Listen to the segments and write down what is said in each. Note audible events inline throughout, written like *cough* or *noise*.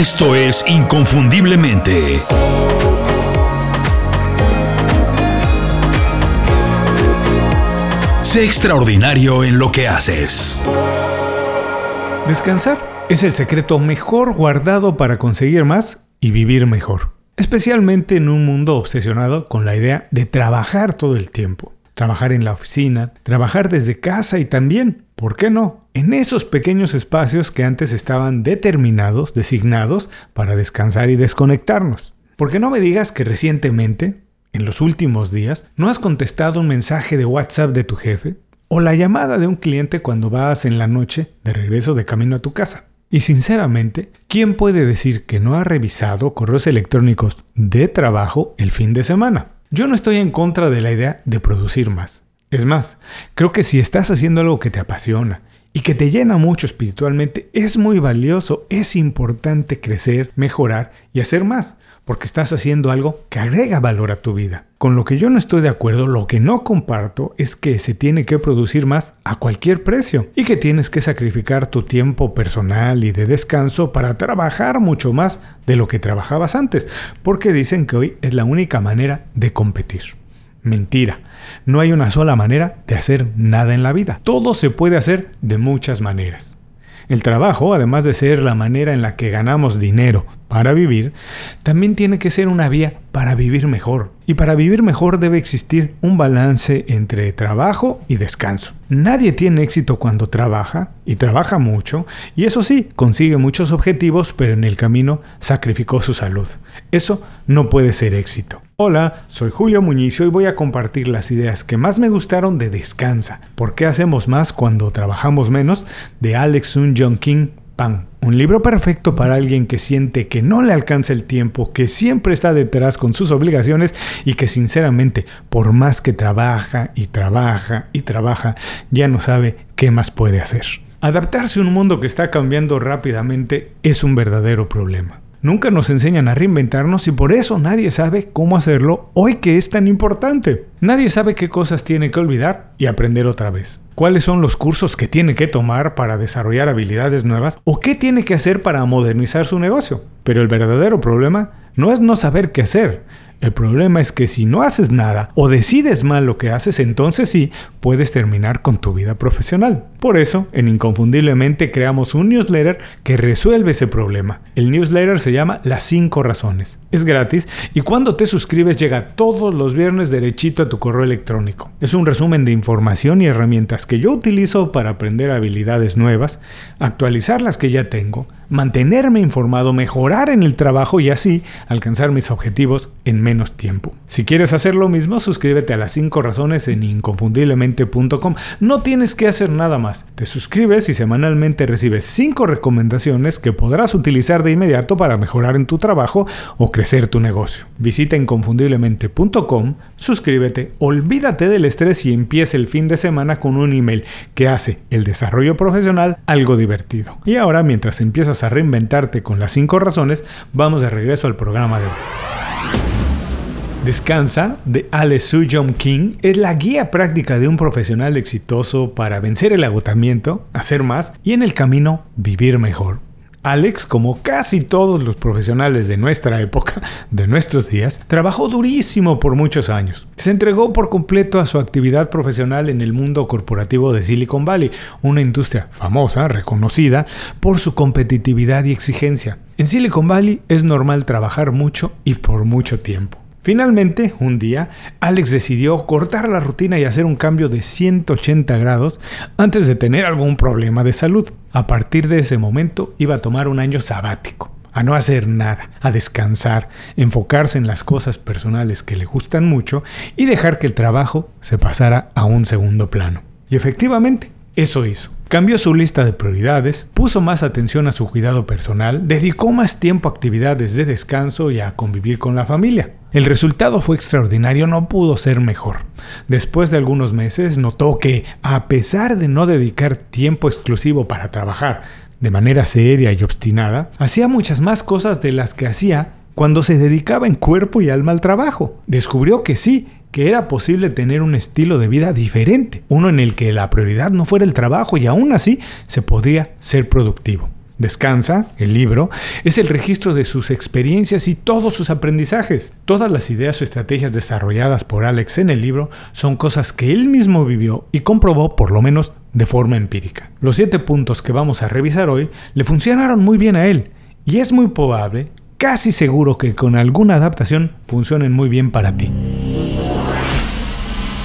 Esto es Inconfundiblemente. Sé extraordinario en lo que haces. Descansar es el secreto mejor guardado para conseguir más y vivir mejor. Especialmente en un mundo obsesionado con la idea de trabajar todo el tiempo. Trabajar en la oficina, trabajar desde casa y también, ¿por qué no?, en esos pequeños espacios que antes estaban determinados, designados para descansar y desconectarnos. ¿Por qué no me digas que recientemente, en los últimos días, no has contestado un mensaje de WhatsApp de tu jefe o la llamada de un cliente cuando vas en la noche de regreso de camino a tu casa. Y sinceramente, ¿quién puede decir que no ha revisado correos electrónicos de trabajo el fin de semana? Yo no estoy en contra de la idea de producir más. Es más, creo que si estás haciendo algo que te apasiona y que te llena mucho espiritualmente, es muy valioso, es importante crecer, mejorar y hacer más porque estás haciendo algo que agrega valor a tu vida. Con lo que yo no estoy de acuerdo, lo que no comparto es que se tiene que producir más a cualquier precio y que tienes que sacrificar tu tiempo personal y de descanso para trabajar mucho más de lo que trabajabas antes, porque dicen que hoy es la única manera de competir. Mentira. No hay una sola manera de hacer nada en la vida. Todo se puede hacer de muchas maneras. El trabajo, además de ser la manera en la que ganamos dinero para vivir, también tiene que ser una vía para vivir mejor. Y para vivir mejor debe existir un balance entre trabajo y descanso. Nadie tiene éxito cuando trabaja, y trabaja mucho, y eso sí, consigue muchos objetivos, pero en el camino sacrificó su salud. Eso no puede ser éxito. Hola, soy Julio Muñiz y hoy voy a compartir las ideas que más me gustaron de Descansa, ¿por qué hacemos más cuando trabajamos menos? de Alex Sun Jong King Pan. Un libro perfecto para alguien que siente que no le alcanza el tiempo, que siempre está detrás con sus obligaciones y que sinceramente, por más que trabaja y trabaja y trabaja, ya no sabe qué más puede hacer. Adaptarse a un mundo que está cambiando rápidamente es un verdadero problema. Nunca nos enseñan a reinventarnos y por eso nadie sabe cómo hacerlo hoy que es tan importante. Nadie sabe qué cosas tiene que olvidar y aprender otra vez. ¿Cuáles son los cursos que tiene que tomar para desarrollar habilidades nuevas? ¿O qué tiene que hacer para modernizar su negocio? Pero el verdadero problema no es no saber qué hacer, el problema es que si no haces nada o decides mal lo que haces, entonces sí puedes terminar con tu vida profesional. Por eso, en Inconfundiblemente creamos un newsletter que resuelve ese problema. El newsletter se llama Las 5 razones. Es gratis y cuando te suscribes llega todos los viernes derechito a tu correo electrónico. Es un resumen de información y herramientas que yo utilizo para aprender habilidades nuevas, actualizar las que ya tengo, mantenerme informado, mejorar en el trabajo y así alcanzar mis objetivos en menos tiempo. Si quieres hacer lo mismo, suscríbete a las 5 razones en inconfundiblemente.com. No tienes que hacer nada más. Te suscribes y semanalmente recibes 5 recomendaciones que podrás utilizar de inmediato para mejorar en tu trabajo o crecer tu negocio. Visita inconfundiblemente.com, suscríbete, olvídate del estrés y empieza el fin de semana con un email que hace el desarrollo profesional algo divertido. Y ahora, mientras empiezas a reinventarte con las 5 razones, vamos de regreso al programa de hoy. Descansa de Ale Sujong King es la guía práctica de un profesional exitoso para vencer el agotamiento, hacer más y en el camino vivir mejor. Alex, como casi todos los profesionales de nuestra época, *laughs* de nuestros días, trabajó durísimo por muchos años. Se entregó por completo a su actividad profesional en el mundo corporativo de Silicon Valley, una industria famosa, reconocida por su competitividad y exigencia. En Silicon Valley es normal trabajar mucho y por mucho tiempo. Finalmente, un día, Alex decidió cortar la rutina y hacer un cambio de 180 grados antes de tener algún problema de salud. A partir de ese momento iba a tomar un año sabático, a no hacer nada, a descansar, enfocarse en las cosas personales que le gustan mucho y dejar que el trabajo se pasara a un segundo plano. Y efectivamente, eso hizo. Cambió su lista de prioridades, puso más atención a su cuidado personal, dedicó más tiempo a actividades de descanso y a convivir con la familia. El resultado fue extraordinario, no pudo ser mejor. Después de algunos meses notó que, a pesar de no dedicar tiempo exclusivo para trabajar de manera seria y obstinada, hacía muchas más cosas de las que hacía cuando se dedicaba en cuerpo y alma al trabajo. Descubrió que sí, que era posible tener un estilo de vida diferente, uno en el que la prioridad no fuera el trabajo y aún así se podría ser productivo. Descansa, el libro, es el registro de sus experiencias y todos sus aprendizajes. Todas las ideas o estrategias desarrolladas por Alex en el libro son cosas que él mismo vivió y comprobó por lo menos de forma empírica. Los siete puntos que vamos a revisar hoy le funcionaron muy bien a él y es muy probable, casi seguro que con alguna adaptación funcionen muy bien para ti.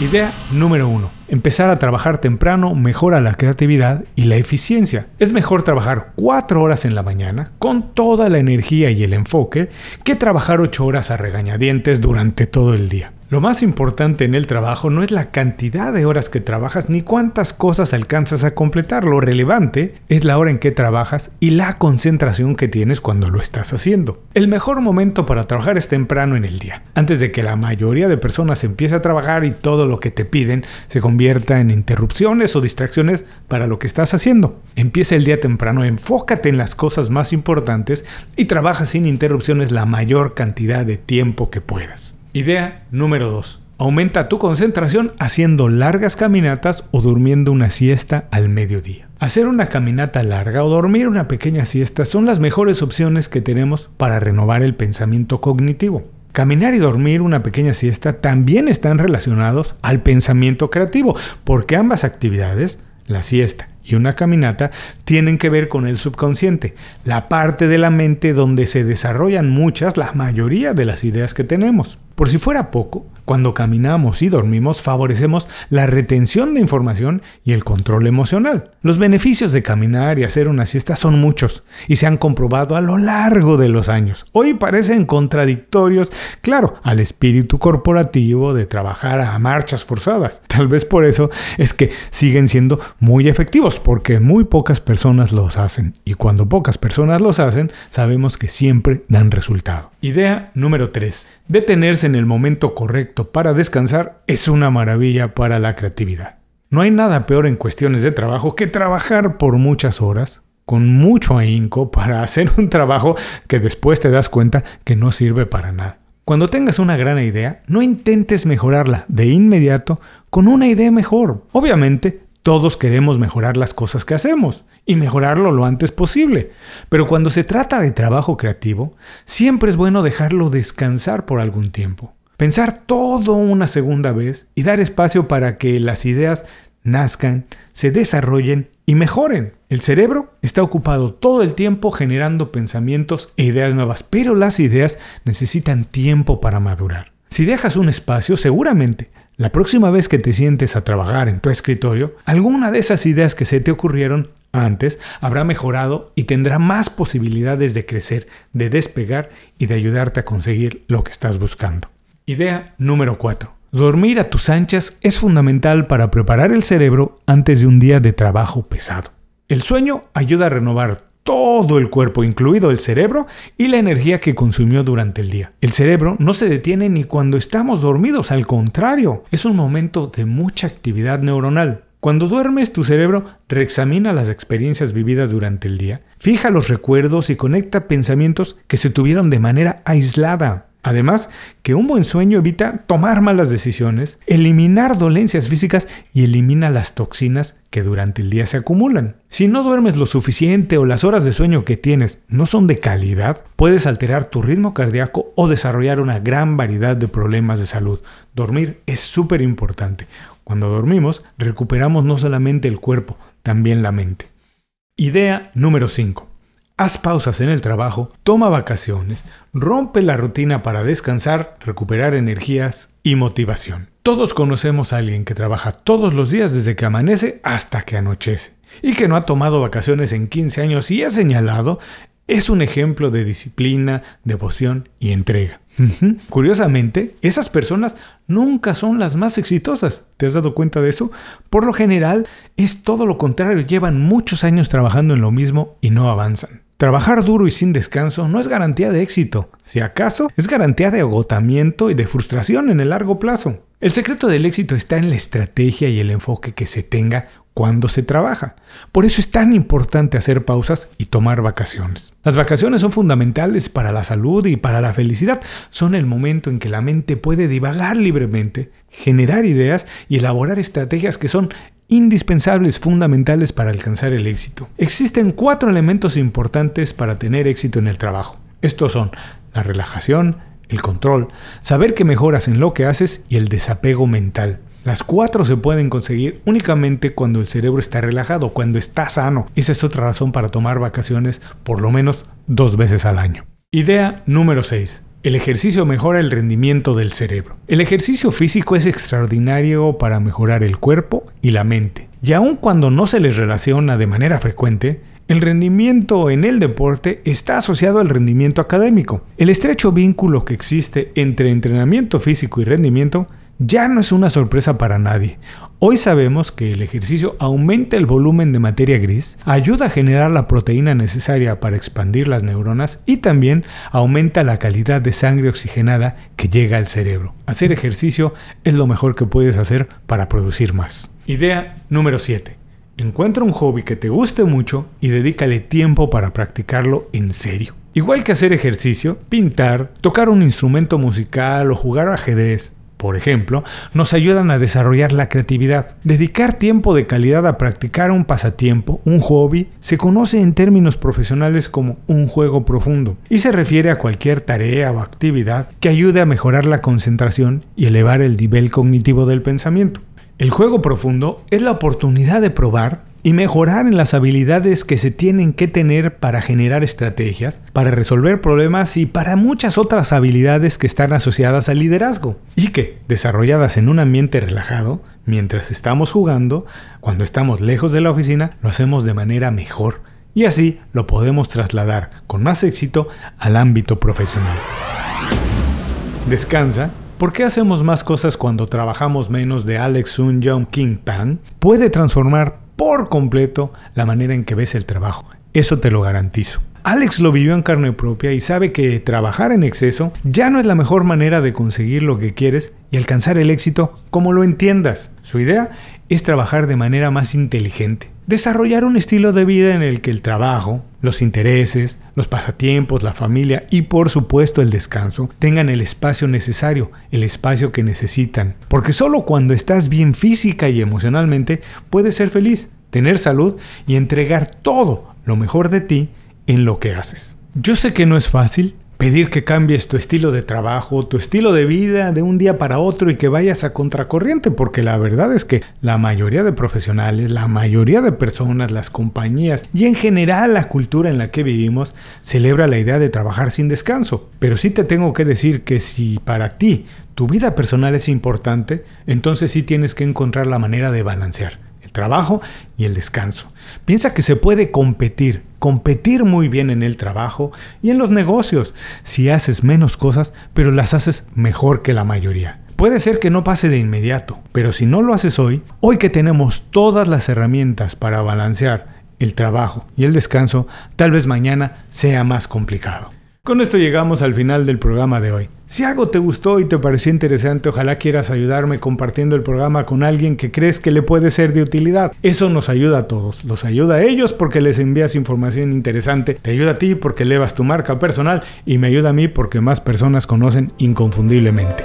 Idea número 1. Empezar a trabajar temprano mejora la creatividad y la eficiencia. Es mejor trabajar 4 horas en la mañana con toda la energía y el enfoque que trabajar 8 horas a regañadientes durante todo el día. Lo más importante en el trabajo no es la cantidad de horas que trabajas ni cuántas cosas alcanzas a completar. Lo relevante es la hora en que trabajas y la concentración que tienes cuando lo estás haciendo. El mejor momento para trabajar es temprano en el día, antes de que la mayoría de personas empiece a trabajar y todo lo que te piden se convierta en interrupciones o distracciones para lo que estás haciendo. Empieza el día temprano, enfócate en las cosas más importantes y trabaja sin interrupciones la mayor cantidad de tiempo que puedas. Idea número 2. Aumenta tu concentración haciendo largas caminatas o durmiendo una siesta al mediodía. Hacer una caminata larga o dormir una pequeña siesta son las mejores opciones que tenemos para renovar el pensamiento cognitivo. Caminar y dormir una pequeña siesta también están relacionados al pensamiento creativo, porque ambas actividades, la siesta y una caminata tienen que ver con el subconsciente, la parte de la mente donde se desarrollan muchas, la mayoría de las ideas que tenemos. Por si fuera poco, cuando caminamos y dormimos favorecemos la retención de información y el control emocional. Los beneficios de caminar y hacer una siesta son muchos y se han comprobado a lo largo de los años. Hoy parecen contradictorios, claro, al espíritu corporativo de trabajar a marchas forzadas. Tal vez por eso es que siguen siendo muy efectivos, porque muy pocas personas los hacen. Y cuando pocas personas los hacen, sabemos que siempre dan resultado. Idea número 3. Detenerse en el momento correcto para descansar es una maravilla para la creatividad. No hay nada peor en cuestiones de trabajo que trabajar por muchas horas, con mucho ahínco, para *laughs* hacer un trabajo que después te das cuenta que no sirve para nada. Cuando tengas una gran idea, no intentes mejorarla de inmediato con una idea mejor. Obviamente, todos queremos mejorar las cosas que hacemos y mejorarlo lo antes posible. Pero cuando se trata de trabajo creativo, siempre es bueno dejarlo descansar por algún tiempo. Pensar todo una segunda vez y dar espacio para que las ideas nazcan, se desarrollen y mejoren. El cerebro está ocupado todo el tiempo generando pensamientos e ideas nuevas, pero las ideas necesitan tiempo para madurar. Si dejas un espacio, seguramente la próxima vez que te sientes a trabajar en tu escritorio, alguna de esas ideas que se te ocurrieron antes habrá mejorado y tendrá más posibilidades de crecer, de despegar y de ayudarte a conseguir lo que estás buscando. Idea número 4. Dormir a tus anchas es fundamental para preparar el cerebro antes de un día de trabajo pesado. El sueño ayuda a renovar todo el cuerpo, incluido el cerebro y la energía que consumió durante el día. El cerebro no se detiene ni cuando estamos dormidos, al contrario, es un momento de mucha actividad neuronal. Cuando duermes, tu cerebro reexamina las experiencias vividas durante el día, fija los recuerdos y conecta pensamientos que se tuvieron de manera aislada. Además, que un buen sueño evita tomar malas decisiones, eliminar dolencias físicas y elimina las toxinas que durante el día se acumulan. Si no duermes lo suficiente o las horas de sueño que tienes no son de calidad, puedes alterar tu ritmo cardíaco o desarrollar una gran variedad de problemas de salud. Dormir es súper importante. Cuando dormimos, recuperamos no solamente el cuerpo, también la mente. Idea número 5. Haz pausas en el trabajo, toma vacaciones, rompe la rutina para descansar, recuperar energías y motivación. Todos conocemos a alguien que trabaja todos los días desde que amanece hasta que anochece y que no ha tomado vacaciones en 15 años y ha señalado es un ejemplo de disciplina, devoción y entrega. Curiosamente, esas personas nunca son las más exitosas. ¿Te has dado cuenta de eso? Por lo general, es todo lo contrario. Llevan muchos años trabajando en lo mismo y no avanzan. Trabajar duro y sin descanso no es garantía de éxito, si acaso es garantía de agotamiento y de frustración en el largo plazo. El secreto del éxito está en la estrategia y el enfoque que se tenga cuando se trabaja. Por eso es tan importante hacer pausas y tomar vacaciones. Las vacaciones son fundamentales para la salud y para la felicidad. Son el momento en que la mente puede divagar libremente, generar ideas y elaborar estrategias que son indispensables, fundamentales para alcanzar el éxito. Existen cuatro elementos importantes para tener éxito en el trabajo. Estos son la relajación, el control, saber que mejoras en lo que haces y el desapego mental. Las cuatro se pueden conseguir únicamente cuando el cerebro está relajado, cuando está sano. Esa es otra razón para tomar vacaciones por lo menos dos veces al año. Idea número 6. El ejercicio mejora el rendimiento del cerebro. El ejercicio físico es extraordinario para mejorar el cuerpo y la mente. Y aun cuando no se les relaciona de manera frecuente, el rendimiento en el deporte está asociado al rendimiento académico. El estrecho vínculo que existe entre entrenamiento físico y rendimiento ya no es una sorpresa para nadie. Hoy sabemos que el ejercicio aumenta el volumen de materia gris, ayuda a generar la proteína necesaria para expandir las neuronas y también aumenta la calidad de sangre oxigenada que llega al cerebro. Hacer ejercicio es lo mejor que puedes hacer para producir más. Idea número 7. Encuentra un hobby que te guste mucho y dedícale tiempo para practicarlo en serio. Igual que hacer ejercicio, pintar, tocar un instrumento musical o jugar ajedrez, por ejemplo, nos ayudan a desarrollar la creatividad. Dedicar tiempo de calidad a practicar un pasatiempo, un hobby, se conoce en términos profesionales como un juego profundo y se refiere a cualquier tarea o actividad que ayude a mejorar la concentración y elevar el nivel cognitivo del pensamiento. El juego profundo es la oportunidad de probar y mejorar en las habilidades que se tienen que tener para generar estrategias, para resolver problemas y para muchas otras habilidades que están asociadas al liderazgo y que, desarrolladas en un ambiente relajado, mientras estamos jugando, cuando estamos lejos de la oficina, lo hacemos de manera mejor y así lo podemos trasladar con más éxito al ámbito profesional. Descansa ¿Por qué hacemos más cosas cuando trabajamos menos de Alex Sun Young King Pan? Puede transformar por completo la manera en que ves el trabajo. Eso te lo garantizo. Alex lo vivió en carne propia y sabe que trabajar en exceso ya no es la mejor manera de conseguir lo que quieres y alcanzar el éxito como lo entiendas. Su idea es trabajar de manera más inteligente, desarrollar un estilo de vida en el que el trabajo, los intereses, los pasatiempos, la familia y por supuesto el descanso tengan el espacio necesario, el espacio que necesitan. Porque solo cuando estás bien física y emocionalmente puedes ser feliz, tener salud y entregar todo lo mejor de ti en lo que haces. Yo sé que no es fácil pedir que cambies tu estilo de trabajo, tu estilo de vida de un día para otro y que vayas a contracorriente, porque la verdad es que la mayoría de profesionales, la mayoría de personas, las compañías y en general la cultura en la que vivimos celebra la idea de trabajar sin descanso. Pero sí te tengo que decir que si para ti tu vida personal es importante, entonces sí tienes que encontrar la manera de balancear trabajo y el descanso. Piensa que se puede competir, competir muy bien en el trabajo y en los negocios si haces menos cosas, pero las haces mejor que la mayoría. Puede ser que no pase de inmediato, pero si no lo haces hoy, hoy que tenemos todas las herramientas para balancear el trabajo y el descanso, tal vez mañana sea más complicado. Con esto llegamos al final del programa de hoy. Si algo te gustó y te pareció interesante, ojalá quieras ayudarme compartiendo el programa con alguien que crees que le puede ser de utilidad. Eso nos ayuda a todos. Los ayuda a ellos porque les envías información interesante. Te ayuda a ti porque elevas tu marca personal y me ayuda a mí porque más personas conocen inconfundiblemente.